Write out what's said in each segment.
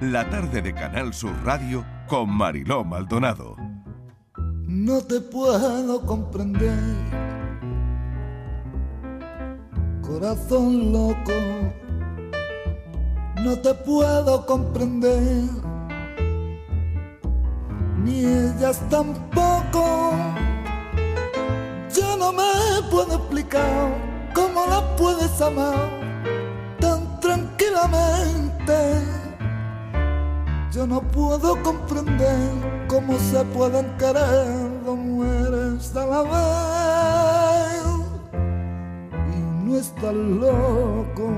la tarde de Canal Sur Radio con Mariló Maldonado. No te puedo comprender, corazón loco. No te puedo comprender, ni ellas tampoco. Yo no me puedo explicar cómo la puedes amar tan tranquilamente. Yo no puedo comprender cómo se pueden querer dos mujeres a la vez. Y no estás loco.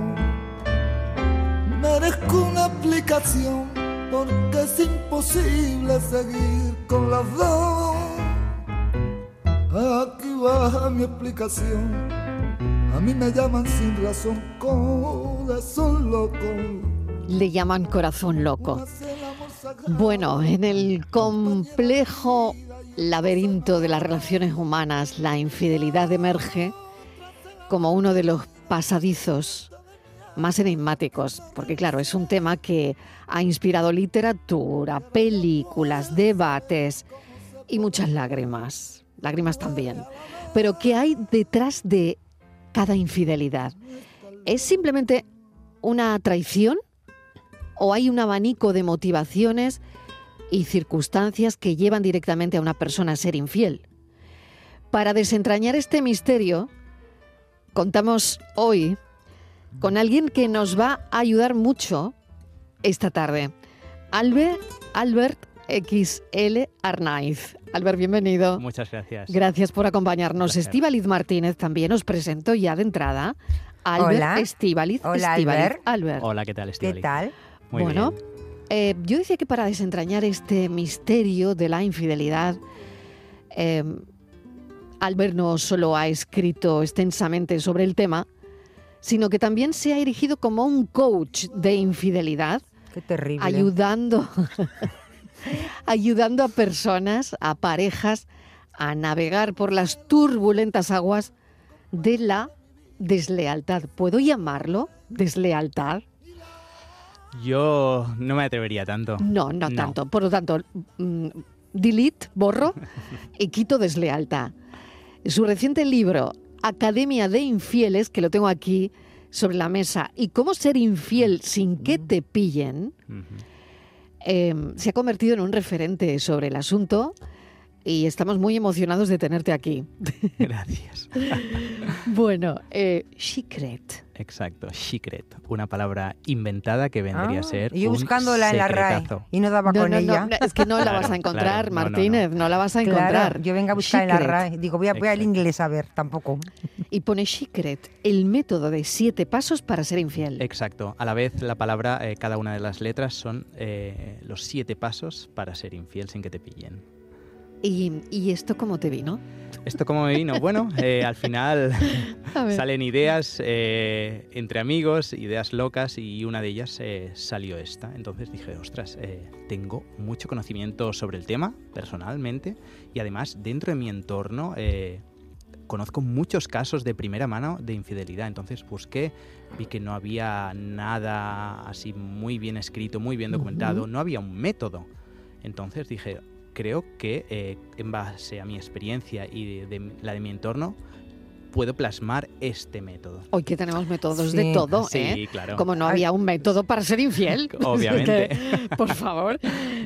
Merezco una explicación porque es imposible seguir con las dos. Aquí va mi explicación. A mí me llaman sin razón corazón loco. Le llaman corazón loco. Bueno, en el complejo laberinto de las relaciones humanas, la infidelidad emerge como uno de los pasadizos más enigmáticos, porque claro, es un tema que ha inspirado literatura, películas, debates y muchas lágrimas, lágrimas también. Pero ¿qué hay detrás de cada infidelidad? ¿Es simplemente una traición o hay un abanico de motivaciones y circunstancias que llevan directamente a una persona a ser infiel? Para desentrañar este misterio, contamos hoy con alguien que nos va a ayudar mucho esta tarde. Albert, Albert XL Arnaiz. Albert, bienvenido. Muchas gracias. Gracias por acompañarnos. Estíbaliz Martínez también os presento ya de entrada. Albert Hola. Estíbaliz. Hola, Albert. Albert. Hola, ¿qué tal, ¿Qué Estíbaliz? tal? Muy bueno, bien. eh, yo decía que para desentrañar este misterio de la infidelidad, eh, Albert no solo ha escrito extensamente sobre el tema, sino que también se ha erigido como un coach de infidelidad, Qué terrible. ayudando, ayudando a personas, a parejas, a navegar por las turbulentas aguas de la deslealtad. ¿Puedo llamarlo deslealtad? Yo no me atrevería tanto. No, no, tanto. Por lo tanto, mm, delete, borro y quito deslealtad. Su reciente libro, Academia de Infieles, que lo tengo aquí sobre la mesa, y cómo ser infiel sin que te pillen, eh, se ha convertido en un referente sobre el asunto y estamos muy emocionados de tenerte aquí. Gracias. bueno, eh, Secret. Exacto, secret, una palabra inventada que vendría Ah, a ser y un buscándola en la RAE y no daba No, con no, ella. no, es que no la vas a encontrar, claro, no, no, no. Martínez, no, la vas a Claro, encontrar. yo venga a buscar en la. RAE. Digo, voy, a, voy al inglés a ver, tampoco. Y pone Secret, el método de siete pasos para ser infiel. Exacto. A la vez, la palabra, eh, cada una de las letras son eh, los siete pasos para ser infiel sin que te pillen. ¿Y, y esto cómo te vino? ¿Esto cómo me vino? Bueno, eh, al final salen ideas eh, entre amigos, ideas locas, y una de ellas eh, salió esta. Entonces dije, ostras, eh, tengo mucho conocimiento sobre el tema, personalmente, y además dentro de mi entorno eh, conozco muchos casos de primera mano de infidelidad. Entonces busqué, vi que no había nada así muy bien escrito, muy bien documentado, Ujú. no había un método. Entonces dije, creo que eh, en base a mi experiencia y de, de la de mi entorno, puedo plasmar este método. Hoy que tenemos métodos de todo, sí, ¿eh? claro. Como no había un método para ser infiel. Obviamente. Por favor.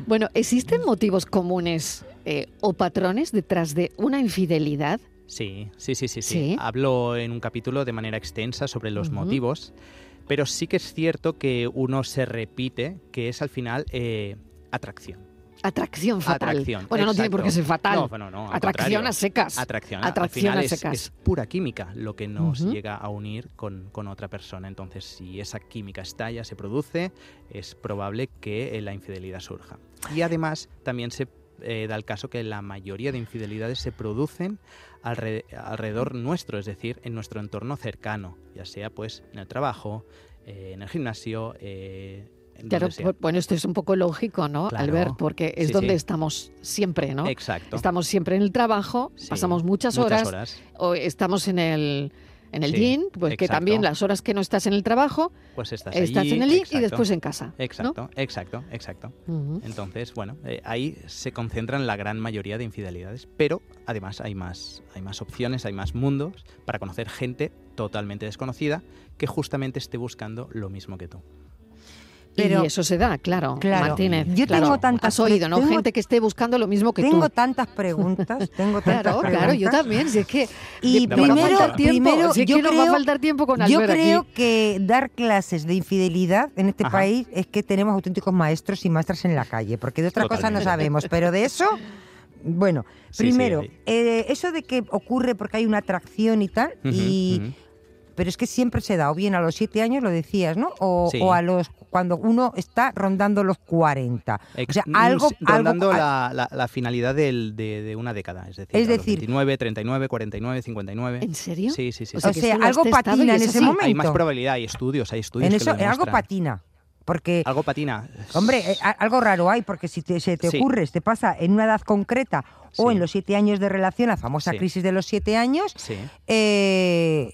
Bueno, ¿existen motivos comunes eh, o patrones detrás de una infidelidad? Sí, sí, sí, sí, sí. ¿Sí? Hablo en un capítulo de manera extensa sobre los motivos, pero sí que es cierto que uno se repite, que es al final eh, atracción. Atracción fatal. Atracción, bueno, no tiene por qué ser fatal. No, no, no, Atracción a secas. Atracción, Atracción al final a secas. Es, pura química lo que nos llega a unir con, con otra persona. Entonces, si esa química estalla, se produce, es probable que eh, la infidelidad surja. Y además, también se eh, da el caso que la mayoría de infidelidades se producen alre- alrededor nuestro, es decir, en nuestro entorno cercano, ya sea pues en el trabajo, eh, en el gimnasio, eh, Claro, bueno, esto es un poco lógico, ¿no, Claro. Albert? Porque es Sí, donde sí. estamos siempre, ¿no? Exacto. Estamos siempre en el trabajo, Sí, pasamos muchas horas, o estamos en el, En el yin, pues que también las horas que no estás en el trabajo, Pues estás, estás allí, en el yin y después en casa. ¿no? Exacto, exacto, exacto. Entonces, bueno, eh, ahí se concentran la gran mayoría de infidelidades, pero además hay más, hay más opciones, hay más mundos para conocer gente totalmente desconocida que justamente esté buscando lo mismo que tú. Pero- y eso se da, claro, Claro. Martínez. Yo claro. tengo tantas Has oído, ¿no? tengo- Gente que esté buscando lo mismo que Tengo tú. tantas preguntas, tengo tantas Claro, preguntas. claro, yo también. Si es que Y nos va a primero, faltar tiempo, primero si es yo que nos va a creo- faltar tiempo con Yo Albert creo aquí. que dar clases de infidelidad en este Ajá. país es que tenemos auténticos maestros y maestras en la calle, porque de otra cosa no sabemos, pero de eso, bueno, Sí, primero, sí, eh, eso de que ocurre porque hay una atracción y tal, Ujú, y. pero es que siempre se da, o bien a los siete años, lo decías, ¿no? O, Sí. o a los cuando uno está rondando los 40. O sea, mm, algo, algo rondando a- la, la- la finalidad del- de, de una década, es decir, Es decir- 29, 39, 49, 59. ¿En serio? Sí, sí, sí. O sí. sea, algo patina en es ese momento. Hay más probabilidad, hay estudios, hay estudios. en que eso, lo algo patina. Porque Algo patina. Hombre, eh, a- algo raro hay, porque si te- se te Sí. ocurre, te pasa en una edad concreta o Sí. en los siete años de relación, la famosa Sí. crisis de los siete años, Sí. eh,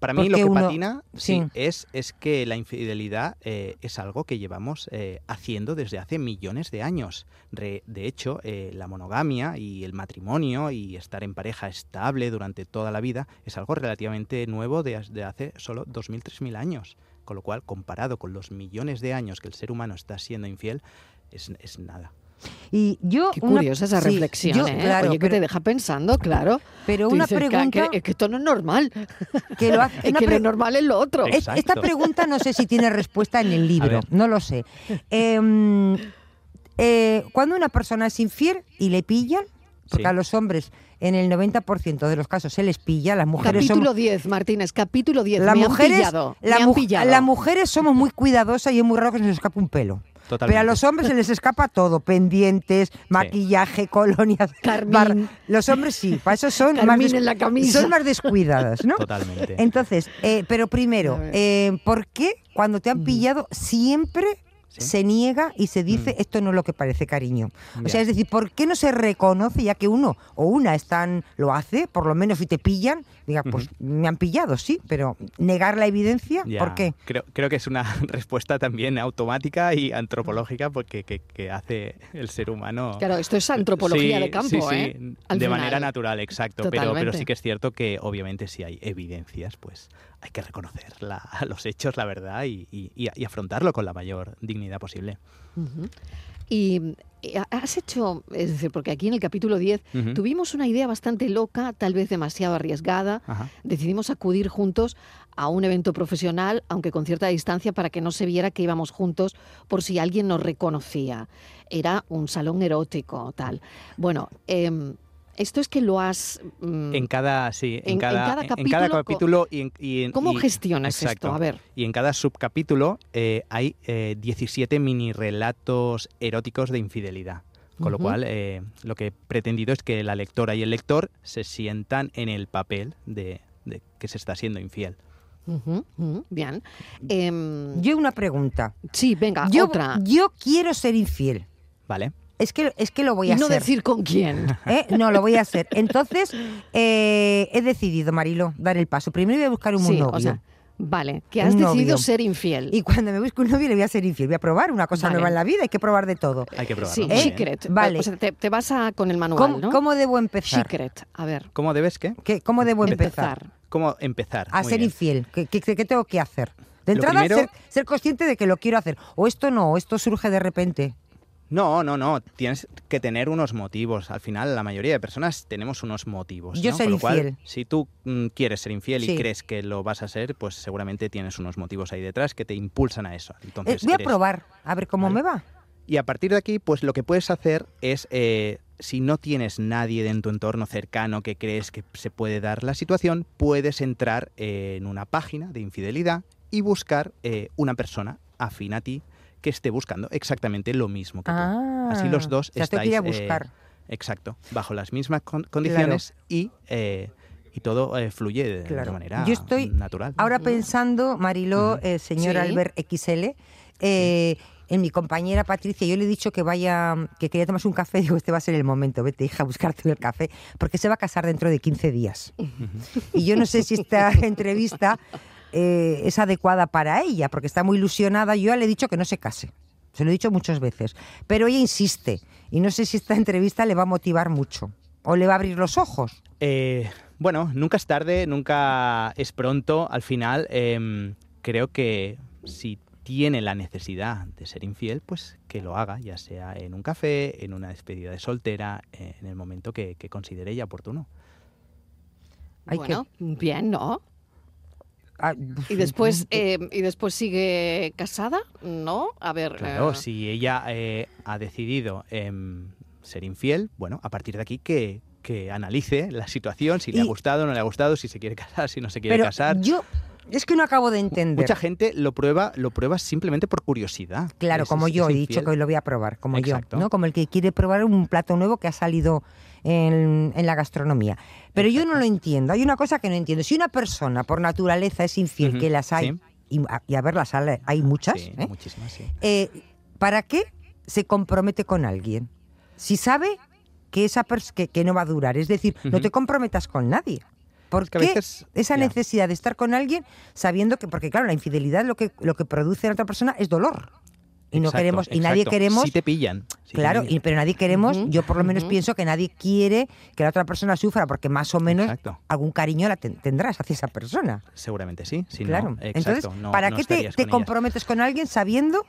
Para mí lo que uno- patina sí, sí. es, es que la infidelidad eh, es algo que llevamos eh, haciendo desde hace millones de años. Re- de hecho, eh, la monogamia y el matrimonio y estar en pareja estable durante toda la vida es algo relativamente nuevo de hace solo 2.000, 3.000 años. Con lo cual, comparado con los millones de años que el ser humano está siendo infiel, es, es nada. Y yo... Qué una- curiosa esa sí, reflexión, yo, ¿eh? claro, Oye, que pero, te deja pensando, claro. pero Tú una dices, "Ca- pregunta Que, es que esto no es normal. que lo hace... Es una que pre- lo normal es lo otro. Es-. Esta pregunta no sé si tiene respuesta en el libro, no lo sé. Em, eh, cuando una persona es infiel y le pillan, porque Sí. a los hombres en el 90% de los casos se les pilla, las mujeres son Capítulo 10, Martínez, capítulo 10. las mujeres, la mu- las mujeres somos muy cuidadosas y es muy raro que se nos escape un pelo. Totalmente. Pero a los hombres se les escapa todo, pendientes, maquillaje, colonias. Bar- Los hombres sí, para eso son más, des- en la camisa. son más descuidadas, ¿no? Totalmente. Entonces, eh, pero primero, eh, ¿por qué cuando te han pillado siempre Sí. se niega y se dice Mm. esto no es lo que parece cariño? O sea, es decir, ¿por qué no se reconoce ya que uno o una están lo hace, por lo menos si te pillan, diga, pues me han pillado, sí, pero negar la evidencia, ¿por qué? Creo, creo que es una respuesta también automática y antropológica porque que, que hace el ser humano. Claro, esto es antropología Sí, de campo, sí, sí, ¿eh? De final. manera natural, exacto. Pero, pero sí que es cierto que obviamente si hay evidencias, pues hay que reconocer la- los hechos, la verdad, y, y- y- y afrontarlo con la mayor dignidad posible. Y eh, has hecho, es decir, porque aquí en el capítulo 10 Ujú. tuvimos una idea bastante loca, tal vez demasiado arriesgada. Ajá. Decidimos acudir juntos a un evento profesional, aunque con cierta distancia, para que no se viera que íbamos juntos por si alguien nos reconocía. Era un salón erótico, tal. Bueno, em, esto es que lo has... mm, En cada, sí, en, En- en cada, cada en- cada capítulo, capítulo y en, y en- ¿Cómo y- gestionas exacto. esto? A ver. Y en cada subcapítulo eh, hay eh, 17 mini relatos eróticos de infidelidad. Con lo cual, eh, lo que he pretendido es que la lectora y el lector se sientan en el papel de, de que se está siendo infiel. Bien. Em, Yo una pregunta. sí, venga, Yo, otra. yo quiero ser infiel. ¿Vale? Es que, es que lo voy Y a no hacer. decir con quién. ¿eh? No, lo voy a hacer. Entonces, eh, he decidido, Marilo, dar el paso. Primero voy a buscar un Sí, novio. o sea, vale, que Un has decidido novio. ser infiel. y cuando me busque un novio le voy a ser infiel. Voy a probar una cosa Vale. nueva en la vida. Hay que probar de todo. Hay que probarlo. Sí, bien. secret. Vale. O sea, te, te vas a con el manual, ¿Cómo, ¿no? cómo debo empezar? Secret. A ver. ¿Cómo debes qué? ¿Qué- ¿Cómo debo empezar? ¿Cómo empezar? A Muy ser bien. infiel. ¿Qué, qué- qué tengo que hacer? De entrada, primero- ser, ser consciente de que lo quiero hacer. O esto no, o esto surge de repente. No, no, no. Tienes que tener unos motivos. Al final, la mayoría de personas tenemos unos motivos. Yo ¿no? Con lo cual, infiel. si tú mm, quieres ser infiel Sí. y crees que lo vas a ser, pues seguramente tienes unos motivos ahí detrás que te impulsan a eso. Eh, Entonces, voy a probar, a ver cómo Vale. me va. Y a partir de aquí, pues lo que puedes hacer es, eh, si no tienes nadie en tu entorno cercano que crees que se puede dar la situación, puedes entrar eh, en una página de infidelidad y buscar eh, una persona afín a ti que esté buscando exactamente lo mismo que tú. Ah, Así los dos o sea, estáis, eh, buscar. Exacto, bajo las mismas con- condiciones y, eh, y todo eh, fluye de, de Claro. manera Yo estoy natural. Ahora pensando, Mariló, Ujú. eh, señor Sí. Albert XL, eh, en mi compañera Patricia, yo le he dicho que vaya, que quería tomarse un café, digo, este va a ser el momento, vete hija a buscarte el café, porque se va a casar dentro de 15 días. Y yo no sé si esta entrevista eh, es adecuada para ella, porque está muy ilusionada. Yo ya le he dicho que no se case, se lo he dicho muchas veces, pero ella insiste, y no sé si esta entrevista le va a motivar mucho, o le va a abrir los ojos. Eh, bueno, nunca es tarde, nunca es pronto. Al final, em, creo que si tiene la necesidad de ser infiel, pues que lo haga, ya sea en un café, en una despedida de soltera, en el momento que, que considere ella oportuno. Bueno, bien, ¿no? Ah, Y después, eh, y después sigue casada, ¿no? A ver. Claro, eh, si ella eh, ha decidido em, ser infiel, bueno, a partir de aquí que, que analice la situación, si le ha gustado, no le ha gustado, si se quiere casar, si no se quiere pero casar. yo es que no acabo de entender. Mucha gente lo prueba, lo prueba simplemente por curiosidad. Claro, Es- como yo he dicho que hoy lo voy a probar, como Exacto. yo, ¿no? Como el que quiere probar un plato nuevo que ha salido en, en la gastronomía. Pero yo no lo entiendo. Hay una cosa que no entiendo. Si una persona por naturaleza es infiel, que las hay, sí. y, a- y a ver las hay, hay muchas, Sí, ¿eh? muchísimas, sí. Eh, ¿para qué se compromete con alguien? Si sabe que esa que, que no va a durar. Es decir, no te comprometas con nadie. ¿Por Es que a qué veces- esa necesidad de estar con alguien sabiendo que, porque claro, la infidelidad lo que, lo que produce en otra persona es dolor. Y no Exacto, queremos, y nadie queremos Si te pillan. si te Claro, pillan. y- pero nadie queremos, yo por lo menos pienso que nadie quiere que la otra persona sufra, porque más o menos Exacto. algún cariño la ten- tendrás hacia esa persona. Seguramente sí. si no, claro. exacto, Entonces, no- ¿para no qué te, te con comprometes con alguien sabiendo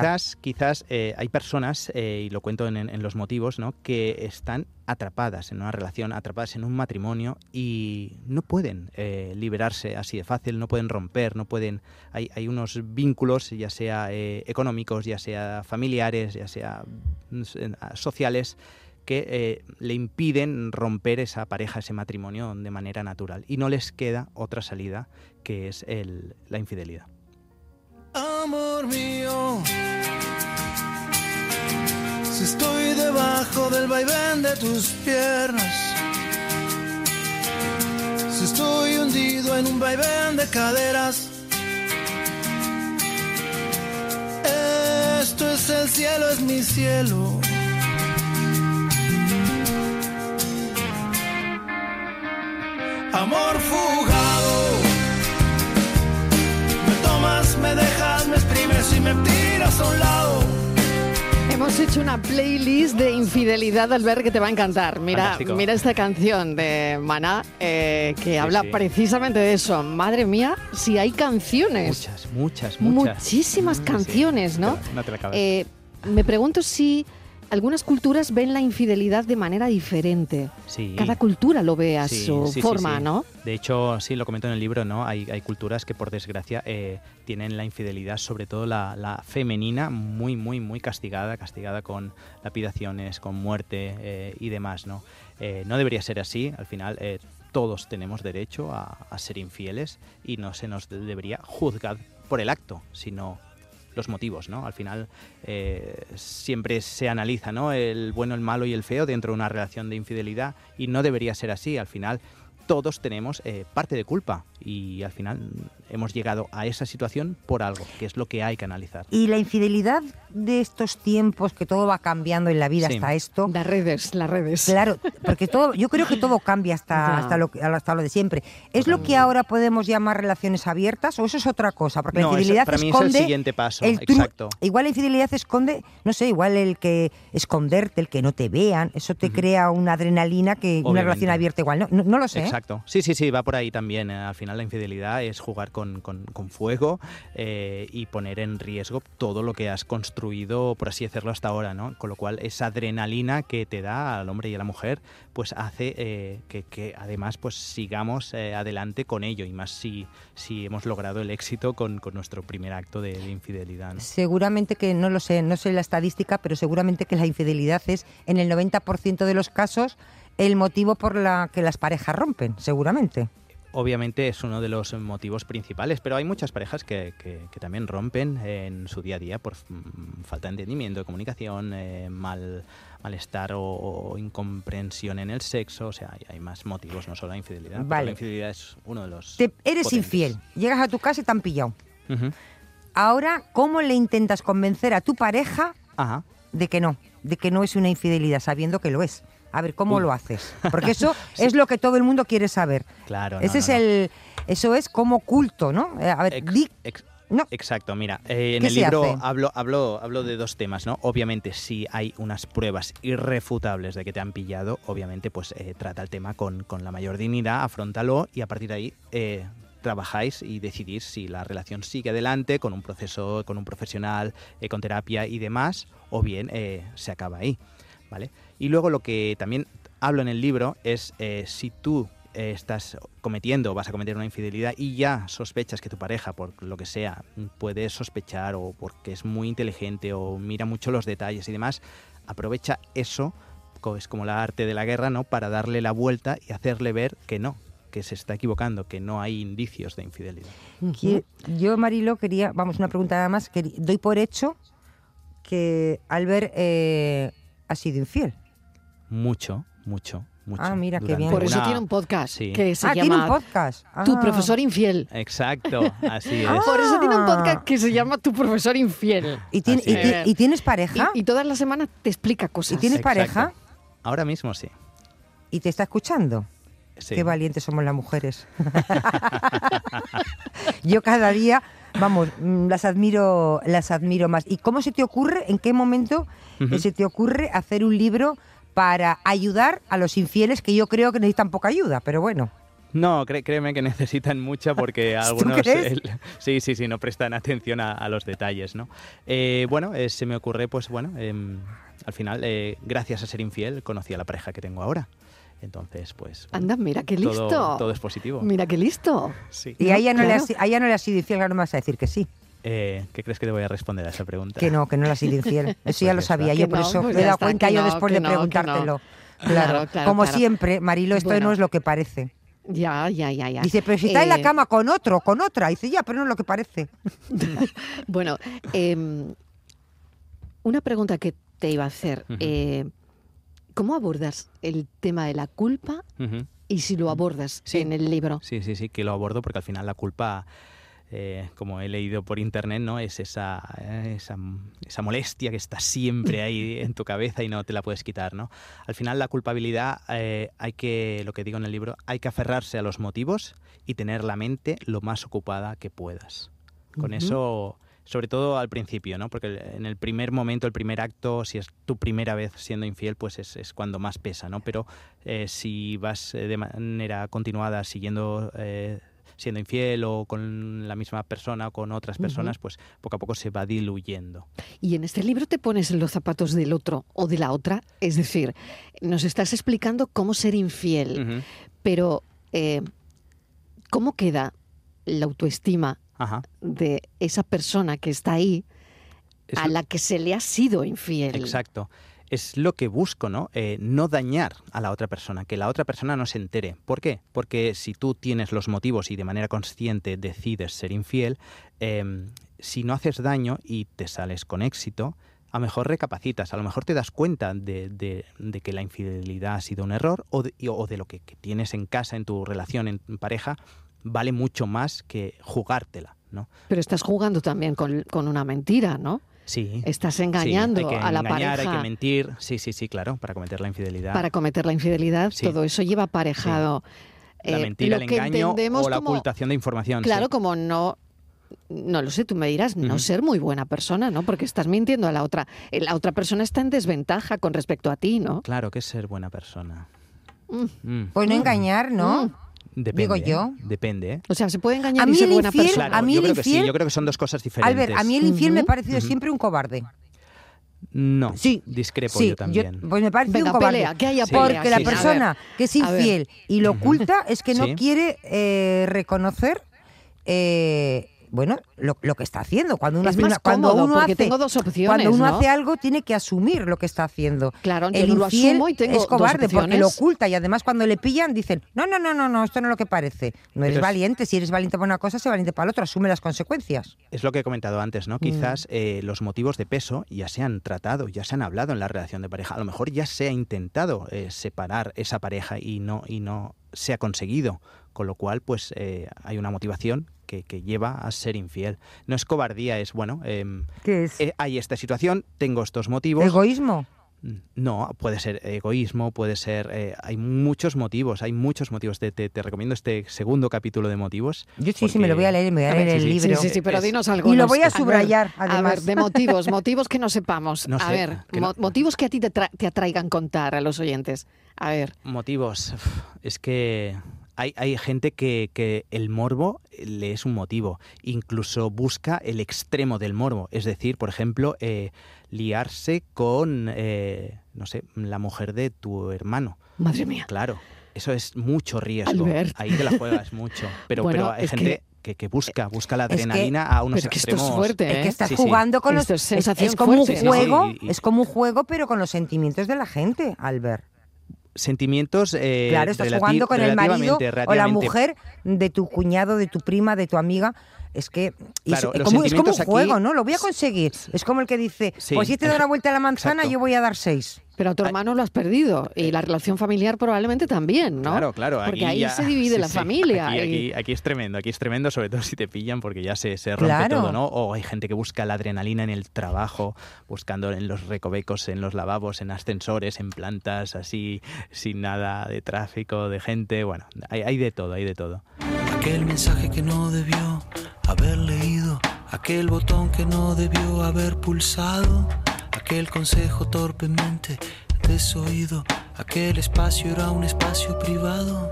que? Quizás, quizás eh, hay personas, eh, y lo cuento en, los motivos, ¿no? que están atrapadas en una relación, atrapadas en un matrimonio y no pueden eh, liberarse así de fácil, no pueden romper, no pueden. Hay, unos vínculos, ya sea económicos, ya sea familiares, ya sea sociales, que le impiden romper esa pareja, ese matrimonio de manera natural. Y no les queda otra salida que es el- la infidelidad. Amor mío, si estoy debajo del vaivén de tus piernas, si estoy hundido en un vaivén de caderas, esto es el cielo, es mi cielo. Amor fugado. Me tomas, me dejas, me tiras a un lado. Hemos hecho una playlist de infidelidad al ver que te va a encantar. Mira, Fantástico. mira esta canción de Maná eh, que habla sí. precisamente de eso. Madre mía, si hay canciones. Muchas, muchas, muchas. Muchísimas Sí, canciones, ¿no? no te la- no te la acabas. Eh, me pregunto si algunas culturas ven la infidelidad de manera diferente. Sí. Cada cultura lo ve a Sí, su sí, forma, sí. ¿no? De hecho, sí, lo comento en el libro, ¿no? Hay, hay culturas que, por desgracia, eh, tienen la infidelidad, sobre todo la, la femenina, muy, muy, muy castigada, castigada con lapidaciones, con muerte eh, y demás, ¿no? Eh, no debería ser así, al final eh, todos tenemos derecho a, a ser infieles y no se nos de- debería juzgar por el acto, sino los motivos, ¿no? Al final eh, siempre se analiza, ¿no? El bueno, el malo y el feo dentro de una relación de infidelidad y no debería ser así. Al final todos tenemos eh, parte de culpa y al final hemos llegado a esa situación por algo, que es lo que hay que analizar. Y la infidelidad de estos tiempos, que todo va cambiando en la vida Sí. hasta esto, Las redes, las redes. Claro, porque todo, yo creo que todo cambia hasta, hasta, lo, que- hasta lo de siempre. ¿Es lo que ahora podemos llamar relaciones abiertas o eso es otra cosa? Porque No, la infidelidad para mí es el esconde siguiente paso, el exacto. Igual la infidelidad esconde, no sé, igual el que esconderte, el que no te vean, eso te crea una adrenalina que una relación abierta igual. No, no, no lo sé. ¿eh? Exacto. Sí, sí, sí, va por ahí también. Eh, Al final la infidelidad es jugar con, con- con fuego eh, y poner en riesgo todo lo que has construido, por así decirlo, hasta ahora, ¿no? Con lo cual esa adrenalina que te da al hombre y a la mujer, pues hace eh, que, que además pues sigamos eh, adelante con ello y más si, si hemos logrado el éxito con, con nuestro primer acto de, de infidelidad. Seguramente que, no lo sé, no sé la estadística, pero seguramente que la infidelidad es en el 90% de los casos el motivo por la que las parejas rompen, seguramente. Obviamente es uno de los motivos principales, pero hay muchas parejas que, que- que también rompen en su día a día por mm, falta de entendimiento, de comunicación, eh, mal, malestar o, o incomprensión en el sexo, o sea, hay, hay más motivos, no solo la infidelidad. pero Vale. la infidelidad es uno de los... Te- eres potentes. infiel, llegas a tu casa y te han pillado. Ahora, ¿cómo le intentas convencer a tu pareja Ajá. de que no, de que no es una infidelidad, sabiendo que lo es? A ver, ¿cómo Uy. lo haces? Porque eso es lo que todo el mundo quiere saber. Claro. Ese no, es no. el, eso es como culto, ¿no? Eh, A ver, Ex- di- ex- no, Exacto, mira, eh, en ¿Qué el libro hace? hablo, hablo, hablo de dos temas, ¿no? Obviamente, si hay unas pruebas irrefutables de que te han pillado, obviamente, pues eh, trata el tema con, con la mayor dignidad, afrontalo y a partir de ahí eh, trabajáis y decidís si la relación sigue adelante con un proceso, con un profesional, con terapia y demás, o bien eh, se acaba ahí, ¿vale? Y luego lo que también hablo en el libro es eh, si tú eh, estás cometiendo o vas a cometer una infidelidad y ya sospechas que tu pareja, por lo que sea, puede sospechar o porque es muy inteligente o mira mucho los detalles y demás, aprovecha eso, es como la arte de la guerra, ¿no? Para darle la vuelta y hacerle ver que no, que se está equivocando, que no hay indicios de infidelidad. yo, Marilo, quería, vamos, una pregunta nada más, quería- doy por hecho que Albert eh, ha sido infiel. Mucho, mucho, mucho. Ah, mira, qué bien. Por eso una- tiene un podcast Sí. que se ah, tiene un llama podcast. Tu Ah. profesor infiel. Exacto, así es. Ah. Por eso tiene un podcast que se llama Tu profesor infiel. ¿Y, ti- tienes pareja? Y, y todas las semanas te explica cosas. ¿Y tienes Exacto. pareja? Ahora mismo sí. ¿Y te está escuchando? sí. Qué valientes somos las mujeres. Yo cada día, vamos, mm, las admiro, las admiro más. ¿Y cómo se te ocurre, en qué momento eh, se te ocurre hacer un libro para ayudar a los infieles que yo creo que necesitan poca ayuda? Pero bueno, No, cré- créeme que necesitan mucha porque ¿Tú algunos el- sí, sí, sí, no prestan atención a, a los detalles, ¿no? Eh, bueno, eh, se me ocurre, pues bueno, em, al final, eh, gracias a ser infiel, conocí a la pareja que tengo ahora. Entonces, pues bueno, Anda, mira qué todo- listo. Todo, es positivo. Mira qué listo. Sí. y No, a, ella no le claro. has, a ella no le has sido infiel, ahora no me vas a decir que sí. Eh, ¿Qué crees que te voy a responder a esa pregunta? Que no, que no le has sido infiel. Eso ya Pues lo ya sabía, yo por eso pues me he dado está, cuenta que yo no, después de no, que no. preguntártelo. Claro, Claro, claro, como claro. siempre, Marilo, esto Bueno. no es lo que parece. Ya, ya, ya, ya. Dice, pero si está en la Eh, cama con otro, con otra. Dice, ya, pero no es lo que parece. Bueno, em, una pregunta que te iba a hacer. Eh, ¿Cómo abordas el tema de la culpa Ujú. y si lo abordas Sí. en el libro? Sí, sí, sí, que lo abordo porque al final la culpa, eh, como he leído por internet, ¿no? Es esa, eh, esa, esa molestia que está siempre ahí en tu cabeza y no te la puedes quitar, ¿no? Al final la culpabilidad eh, hay que, lo que digo en el libro, hay que aferrarse a los motivos y tener la mente lo más ocupada que puedas. Con Ujú. eso, sobre todo al principio, ¿no? Porque en el primer momento, el primer acto, si es tu primera vez siendo infiel, pues es, es cuando más pesa, ¿no? Pero eh, si vas eh, de manera continuada siguiendo eh, siendo infiel o con la misma persona o con otras personas, pues poco a poco se va diluyendo. Y en este libro te pones en los zapatos del otro o de la otra. Es decir, nos estás explicando cómo ser infiel, pero eh, ¿cómo queda la autoestima Ajá. de esa persona que está ahí Es a lo- la que se le ha sido infiel? Exacto. Es lo que busco, ¿no? Eh, no dañar a la otra persona, que la otra persona no se entere. ¿Por qué? Porque si tú tienes los motivos y de manera consciente decides ser infiel, em, si no haces daño y te sales con éxito, a lo mejor recapacitas, a lo mejor te das cuenta de, de- de que la infidelidad ha sido un error o de, o de lo que, que tienes en casa, en tu relación, en pareja, vale mucho más que jugártela, ¿no? Pero estás jugando también con, con una mentira, ¿no? Sí. Estás Sí, engañando hay que a la engañar, pareja hay que mentir. Sí, sí, sí, claro, para cometer la infidelidad. para cometer la infidelidad. Sí. Todo eso lleva aparejado. la eh, mentira, lo el engaño o la como- ocultación de información. Claro, sí. como no. No lo sé, tú me dirás, no ser muy buena persona, ¿no? Porque estás mintiendo a la otra. Eh, La otra persona está en desventaja con respecto a ti, ¿no? Claro que es ser buena persona. Mm. Mm. Pues no engañar, ¿no? Depende, digo ¿eh? yo. Depende, ¿eh? O sea, se puede engañar A y mí ser el buena infiel- persona. Claro, a mí yo el creo que sí, infiel- yo creo que son dos cosas diferentes. Albert, a mí el infiel me ha parecido Ujú. siempre un cobarde. No, Sí, discrepo sí, yo también. pues me parece Venga, un cobarde. pelea, que haya Sí. pelea. Porque la sí, a ver. persona que es infiel y lo oculta es que no Sí. quiere eh, reconocer eh, bueno lo, lo que está haciendo. Cuando uno Es hace más una- cuando cómodo, uno porque hace, tengo dos opciones, Cuando uno ¿no? hace algo tiene que asumir lo que está haciendo. Claro, yo el no lo asumo y tengo es dos cobarde porque opciones. lo oculta y además cuando le pillan dicen no no no no no esto no es lo que parece. No eres Pero valiente. Si eres valiente para una cosa, sé valiente para la otra. Asume las consecuencias. Es lo que he comentado antes, Mm. ¿no? Quizás eh, los motivos de peso ya se han tratado, ya se han hablado en la relación de pareja. A lo mejor ya se ha intentado eh, separar esa pareja y no, y no se ha conseguido. Con lo cual, pues eh, hay una motivación que, que lleva a ser infiel. No es cobardía, es bueno, em, ¿Qué es? eh, hay esta situación, tengo estos motivos. ¿Egoísmo? No, puede ser egoísmo, puede ser... eh, hay muchos motivos, hay muchos motivos. Te, te- te recomiendo este segundo capítulo de motivos. Yo sí, sí, me lo voy a leer, me voy a A ver, leer el sí, libro. Sí, sí, sí, pero Es- dinos algo. Y lo voy a subrayar, A ver, además. de motivos, motivos que no sepamos. No a ver, que no- mo- motivos que a ti te, te atraigan contar a los oyentes. A ver, Motivos. Es que hay, hay gente que, que el morbo le es un motivo. Incluso busca el extremo del morbo. Es decir, por ejemplo, eh, liarse con, eh, no sé, la mujer de tu hermano. madre mía. Claro, eso es mucho riesgo. Albert. Ahí te la juegas mucho. Pero, Bueno, pero hay gente que, que busca, busca la que- adrenalina a unos Pero es que esto es extremos. fuerte, Es ¿eh? que estás Sí, sí. jugando con los... Esto es es, sensación es como un juego, y- es como un juego, pero con los sentimientos de la gente, Albert. Sentimientos eh, Claro, estás jugando con el marido o la mujer de tu cuñado, de tu prima, de tu amiga. Es que Claro, es, como, es como un aquí- juego, ¿no? Lo voy a conseguir. Es como el que dice, Sí, pues si te da eje- una vuelta a la manzana, exacto. yo voy a dar seis. Pero a tu hermano lo has perdido y la relación familiar probablemente también, ¿no? Claro, claro. Porque ahí ya- se divide sí, la sí. familia. Aquí, y- aquí- aquí es tremendo, aquí es tremendo, sobre todo si te pillan porque ya se, se rompe Claro. todo, ¿no? O hay gente que busca la adrenalina en el trabajo, buscando en los recovecos, en los lavabos, en ascensores, en plantas, así, sin nada de tráfico, de gente. Bueno, hay, hay de todo, hay de todo. Aquel mensaje que no debió haber leído, aquel botón que no debió haber pulsado, aquel consejo torpemente. Desoído, aquel espacio era un espacio privado,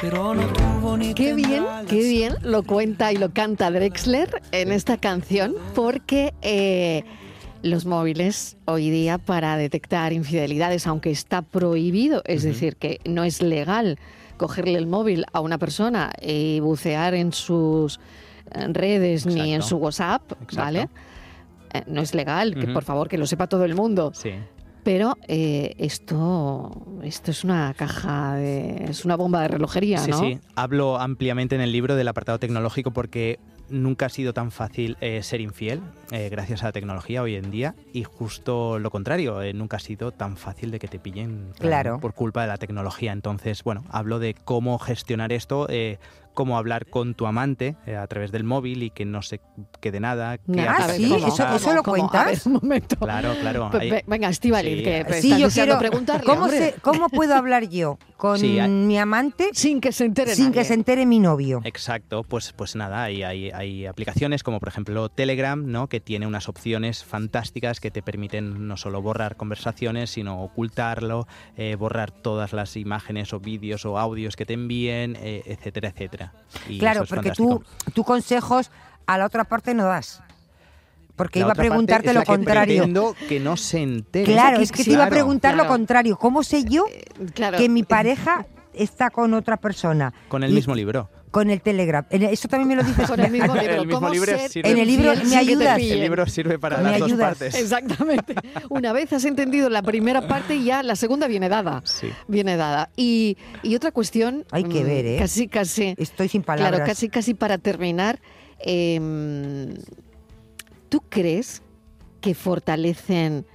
pero no tuvo ni Qué bien, qué bien. Lo cuenta y lo canta Drexler en esta canción, porque eh, los móviles hoy día para detectar infidelidades, aunque está prohibido, es decir, que no es legal cogerle el móvil a una persona y bucear en sus eh, redes ni en su WhatsApp, Exacto. ¿vale? Eh, no es legal, que por favor que lo sepa todo el mundo. Sí. Pero eh, esto, esto es una caja de, es una bomba de relojería, Sí, ¿no? sí. Hablo ampliamente en el libro del apartado tecnológico porque nunca ha sido tan fácil eh, ser infiel eh, gracias a la tecnología hoy en día y justo lo contrario, eh, nunca ha sido tan fácil de que te pillen Claro. por culpa de la tecnología. Entonces, bueno, hablo de cómo gestionar esto, eh, cómo hablar con tu amante eh, a través del móvil y que no se quede nada. que Ah, sí, ¿cómo? eso- ¿Cómo? eso lo ¿Cómo? cuentas. Ver, un momento. Claro, claro. Hay- Venga, Estivali, Sí, que Sí, yo quiero... preguntarle, ¿cómo, hombre. se- ¿Cómo puedo hablar yo con Sí, hay- mi amante Sin que se entere sin nadie. que se entere mi novio? Exacto, pues, pues nada, hay, hay, hay aplicaciones como por ejemplo Telegram, ¿no? que tiene unas opciones fantásticas que te permiten no solo borrar conversaciones, sino ocultarlo, eh, borrar todas las imágenes o vídeos o audios que te envíen, eh, etcétera, etcétera. Y Claro, es porque fantástico. tú, tú consejos a la otra parte no das. Porque La iba a preguntarte lo que contrario. que no se entere. Claro, es que te iba a claro, preguntar lo contrario. ¿Cómo sé yo Claro. que mi pareja está con otra persona? Con el Y- mismo libro. Con el Telegram. Eso también me lo dices. Con el mismo libro. El mismo ¿Cómo libro ser sirve- En el libro, ¿me ayudas? El libro sirve para Me las dos partes. Exactamente. Una vez has entendido la primera parte, ya la segunda viene dada. Sí. Viene dada. Y, y otra cuestión. Hay que mm, ver, ¿eh? Casi, casi. Estoy sin palabras. Claro, casi, casi para terminar. em, ¿Tú crees que fortalecen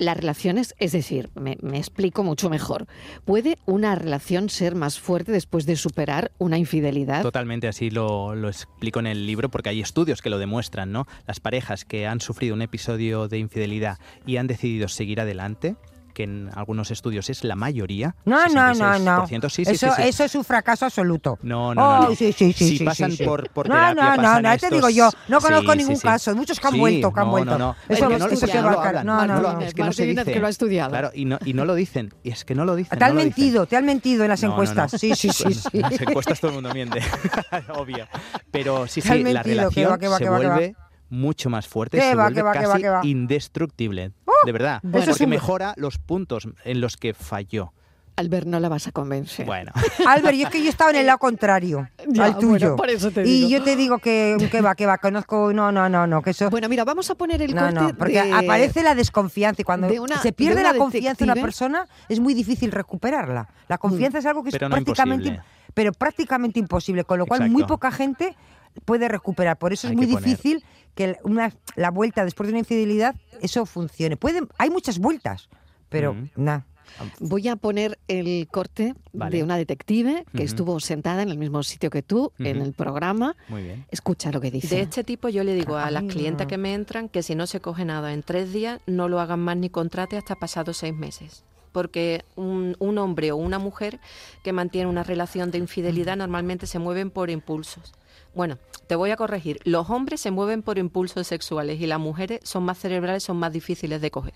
las relaciones? Es decir, me, explico mucho mejor. ¿Puede una relación ser más fuerte después de superar una infidelidad? Totalmente, así lo, lo explico en el libro, porque hay estudios que lo demuestran, ¿no? Las parejas que han sufrido un episodio de infidelidad y han decidido seguir adelante, que en algunos estudios es la mayoría. No, no, no, no. 66%, sí, sí, eso, sí, sí. eso es un fracaso absoluto. No, no, no, Oh, no. sí, sí, sí, Si sí, pasan sí, sí. por, por no, terapia, no, no, pasan no, te estos- digo yo, no conozco sí, ningún sí. caso, muchos que han Sí, vuelto, que han no, vuelto. No, no, Eso, Es que no eso lo se dicen, va no No, no, no. es que no se dice. que lo ha estudiado. Claro, y no, y no lo dicen, y es que no lo dicen. Te han no mentido, te han mentido en las No, no, no. encuestas. Sí, sí, sí, sí. En las encuestas todo el mundo miente, obvio. Pero sí, Te sí, la relación se vuelve mucho más fuerte, se va, vuelve va, casi va. indestructible. de verdad. Eso es porque un- mejora los puntos en los que falló. Albert, no la vas a convencer. Bueno, Albert, yo es que yo estaba en el lado contrario Ya, al tuyo. bueno, por eso te digo. Y yo te digo que, que va, que va, conozco, no, no, no, no, que eso... Bueno, mira, vamos a poner el no, corte no, porque de- aparece la desconfianza y cuando de una- se pierde la confianza en una persona es muy difícil recuperarla. La confianza es algo que es Pero no prácticamente, imposible. pero prácticamente imposible, con lo cual muy Exacto. poca gente puede recuperar. Por eso Hay es muy poner- difícil que una, la vuelta después de una infidelidad eso funcione. Pueden, hay muchas vueltas, pero Mm. nada. Voy a poner el corte Vale. de una detective que estuvo sentada en el mismo sitio que tú, en el programa. Muy bien. Escucha lo que dice. De este tipo yo le digo a las Ah. clientas que me entran que si no se coge nada en tres días, no lo hagan más ni contrate hasta pasados seis meses. Porque un, un hombre o una mujer que mantiene una relación de infidelidad normalmente se mueven por impulsos. Bueno, te voy a corregir. Los hombres se mueven por impulsos sexuales y las mujeres son más cerebrales, son más difíciles de coger.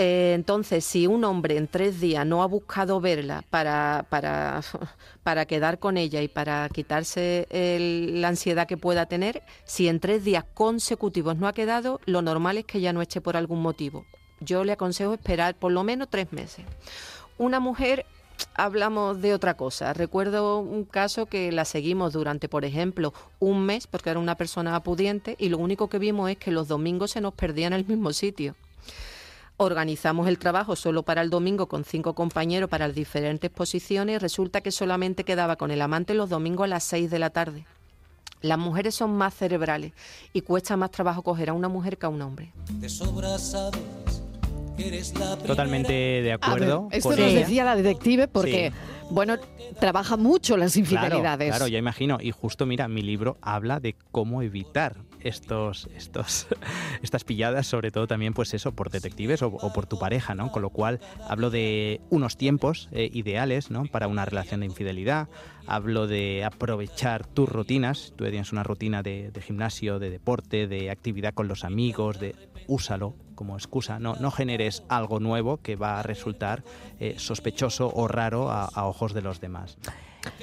Eh, entonces, si un hombre en tres días no ha buscado verla para, para, para quedar con ella y para quitarse la ansiedad que pueda tener, si en tres días consecutivos no ha quedado, lo normal es que ya no eche por algún motivo. Yo le aconsejo esperar por lo menos tres meses. Una mujer, hablamos de otra cosa. Recuerdo un caso que la seguimos durante, por ejemplo, un mes, porque era una persona pudiente, y lo único que vimos es que los domingos se nos perdía en el mismo sitio. Organizamos el trabajo solo para el domingo con cinco compañeros para las diferentes posiciones y resulta que solamente quedaba con el amante los domingos a las seis de la tarde. Las mujeres son más cerebrales y cuesta más trabajo coger a una mujer que a un hombre. Sobra sabes Totalmente de A ver, acuerdo. esto nos ella. decía la detective porque, bueno, trabaja mucho las infidelidades. Claro, claro, ya imagino. Y justo, mira, mi libro habla de cómo evitar estos, estos, estas pilladas, sobre todo también, pues eso, por detectives o, o por tu pareja, ¿no? Con lo cual hablo de unos tiempos eh, ideales, ¿no? Para una relación de infidelidad. Hablo de aprovechar tus rutinas. Tú tienes una rutina de, de gimnasio, de deporte, de actividad con los amigos, de úsalo como excusa. No, no generes algo nuevo que va a resultar eh, sospechoso o raro a- a ojos de los demás.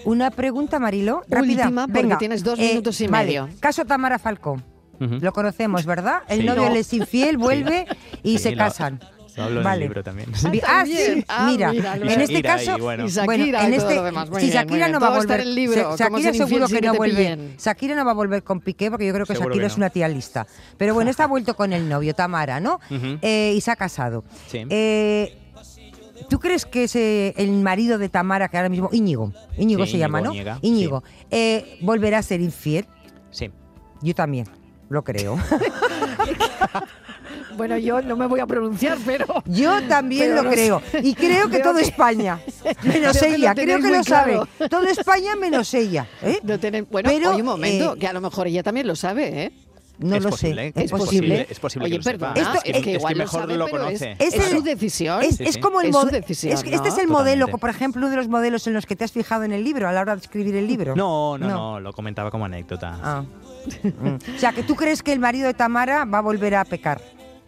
Una pregunta, Marilo, rápida. Última, porque Venga, tienes dos eh, minutos y vale, medio. Caso Tamara Falcón. Ujú. Lo conocemos, ¿verdad? El Sí. novio No. le es infiel, vuelve y Sí, se casan. Hablo en Vale. el libro también. Ah, Ah, sí. Ah, mira, mira, en este Shakira caso, bueno. Bueno, en este, si Shakira no va a volver, en el libro, Shakira seguro que no vuelve. Shakira no va a volver con Piqué porque yo creo que Seguro Shakira que es una tía lista. Pero bueno, está vuelto con el novio, Tamara, ¿no? Eh, y se ha casado. Sí. Eh, ¿Tú crees que ese, el marido de Tamara, que ahora mismo, Íñigo, Íñigo Sí, se llama, Íñigo ¿no? Niega, Íñigo, eh, volverá a ser infiel? Sí. Yo también, lo creo. Bueno, yo no me voy a pronunciar, pero... Yo también Pero lo no creo. sé. Y creo que Veo todo que- España, menos que lo ella, creo que lo sabe. claro. Todo España menos ella. ¿eh? No Bueno, Pero, oye, un momento, eh, que a lo mejor ella también lo sabe, ¿eh? No es lo posible, sé. Es posible. Es posible Oye, lo perdona, Esto- es que es igual que lo mejor sabe, lo es, conoce. Es su decisión. Es, Sí, es sí. como el Es su mode- decisión, es que este es el modelo, por ejemplo, uno de los modelos en los que te has fijado en el libro a la hora de escribir el libro. No, no, no, lo comentaba como anécdota. Ah. Mm. O sea, que tú crees que el marido de Tamara va a volver a pecar.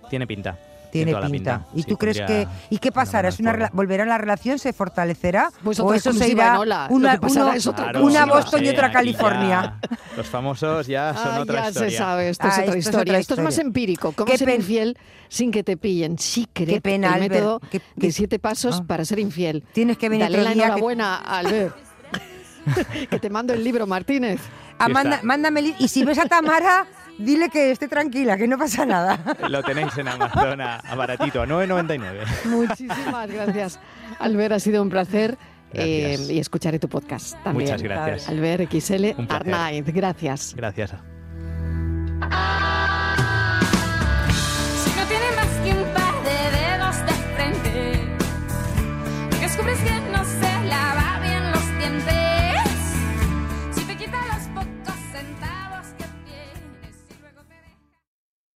Tiene pinta. Tiene pinta. ¿Y Sí, tú crees que y qué una pasará? ¿Es una volverá la relación? ¿Se fortalecerá? Pues o eso se irá una, que pasará uno- es otra Claro, una exclusiva. Boston y otra California. ya Los famosos ya son Ah, otra ya historia. se sabe, esto Ah, es otra esto es historia. otra Esto es más empírico. ¿Cómo Qué ser infiel sin que te pillen? Sí, creo Qué pena, el método qué- de siete pasos Ah. para ser infiel. Tienes que venir Dale la que- enhorabuena, Albert. que te mando el libro, Martínez. Ah, manda- mándame el- Y si ves a Tamara, Dile que esté tranquila, que no pasa nada. Lo tenéis en Amazon a, a baratito, a 9.99. Muchísimas gracias. Albert, ha sido un placer. Eh, y escucharé tu podcast también. Muchas gracias. Albert XL Arnaiz, gracias. Gracias.